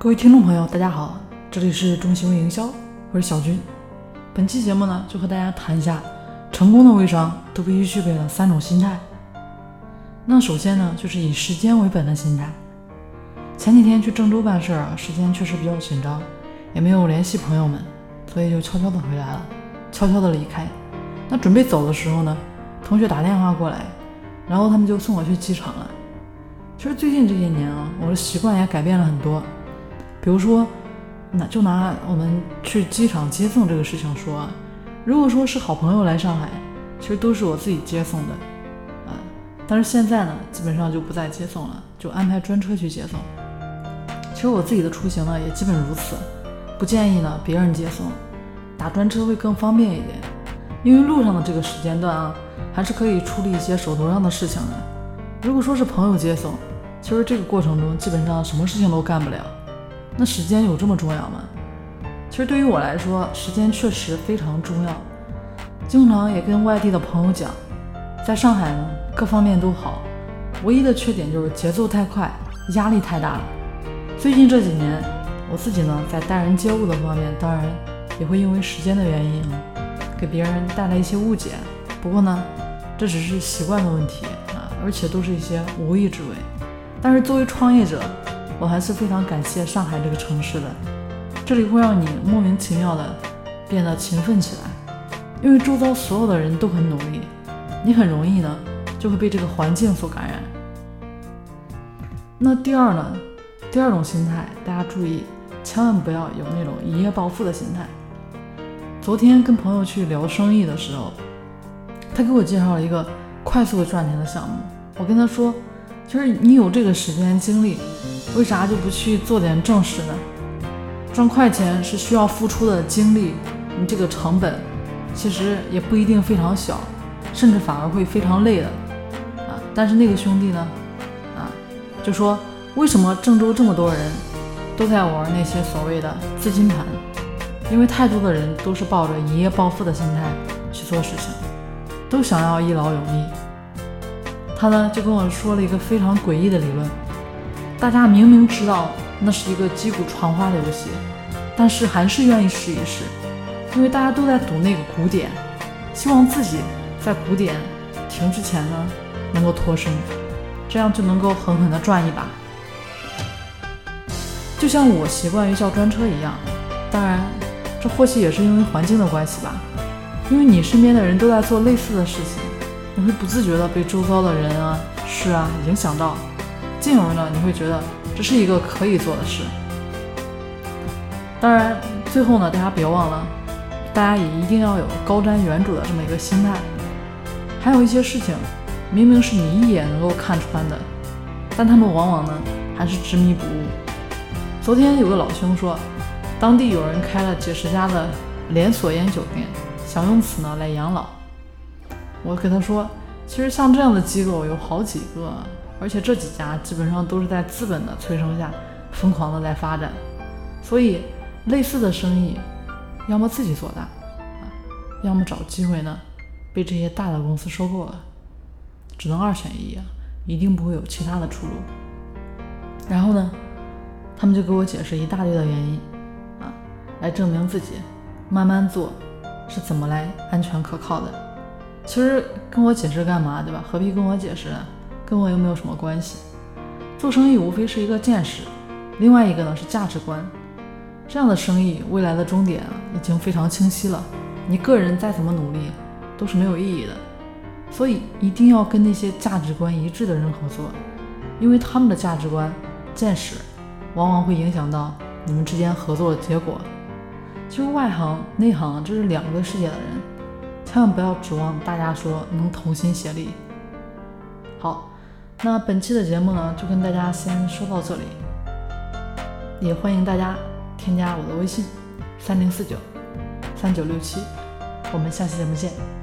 各位听众朋友，大家好，这里是中行为营销，我是小军。本期节目呢，就和大家谈一下成功的微商都必须具备的三种心态。那首先呢，就是以时间为本的心态。前几天去郑州办事儿啊，时间确实比较紧张，也没有联系朋友们，所以就悄悄的回来了，悄悄的离开。那准备走的时候呢，同学打电话过来，然后他们就送我去机场了。其实最近这些年啊，我的习惯也改变了很多。比如说，那就拿我们去机场接送这个事情说，如果说是好朋友来上海，其实都是我自己接送的，啊，但是现在呢，基本上就不再接送了，就安排专车去接送。其实我自己的出行呢，也基本如此，不建议呢别人接送，打专车会更方便一点，因为路上的这个时间段啊，还是可以处理一些手头上的事情的。如果说是朋友接送，其实这个过程中基本上什么事情都干不了。那时间有这么重要吗？其实对于我来说，时间确实非常重要。经常也跟外地的朋友讲，在上海呢，各方面都好，唯一的缺点就是节奏太快，压力太大了。最近这几年，我自己呢，在待人接物的方面，当然也会因为时间的原因啊，给别人带来一些误解。不过呢，这只是习惯的问题啊。而且都是一些无意之为，但是作为创业者，我还是非常感谢上海这个城市的，这里会让你莫名其妙的变得勤奋起来，因为周遭所有的人都很努力，你很容易呢就会被这个环境所感染。那第二呢，第二种心态，大家注意，千万不要有那种一夜暴富的心态。昨天跟朋友去聊生意的时候，他给我介绍了一个。快速赚钱的项目，我跟他说，其实你有这个时间精力，为啥就不去做点正事呢？赚快钱是需要付出的精力，你这个成本其实也不一定非常小，甚至反而会非常累的啊。但是那个兄弟呢，啊，就说为什么郑州这么多人都在玩那些所谓的资金盘？因为太多的人都是抱着一夜暴富的心态去做事情。都想要一劳永逸，他呢就跟我说了一个非常诡异的理论：大家明明知道那是一个击鼓传花的游戏，但是还是愿意试一试，因为大家都在赌那个鼓点，希望自己在鼓点停之前呢能够脱身，这样就能够狠狠地赚一把。就像我习惯于叫专车一样，当然，这或许也是因为环境的关系吧。因为你身边的人都在做类似的事情，你会不自觉的被周遭的人啊、事啊影响到，进而呢，你会觉得这是一个可以做的事。当然，最后呢，大家别忘了，大家也一定要有高瞻远瞩的这么一个心态。还有一些事情，明明是你一眼能够看穿的，但他们往往呢还是执迷不悟。昨天有个老兄说，当地有人开了几十家的连锁烟酒店。想用此呢来养老，我给他说，其实像这样的机构有好几个，而且这几家基本上都是在资本的催生下疯狂的在发展，所以类似的生意，要么自己做大，啊，要么找机会呢被这些大的公司收购了，只能二选一啊，一定不会有其他的出路。然后呢，他们就给我解释一大堆的原因，啊，来证明自己慢慢做。是怎么来安全可靠的？其实跟我解释干嘛，对吧？何必跟我解释呢？跟我又没有什么关系。做生意无非是一个见识，另外一个呢是价值观。这样的生意未来的终点已经非常清晰了。你个人再怎么努力都是没有意义的。所以一定要跟那些价值观一致的人合作，因为他们的价值观、见识往往会影响到你们之间合作的结果。其实外行内行这是两个世界的人，千万不要指望大家说能同心协力。好，那本期的节目呢，就跟大家先说到这里，也欢迎大家添加我的微信三零四九三九六七，我们下期节目见。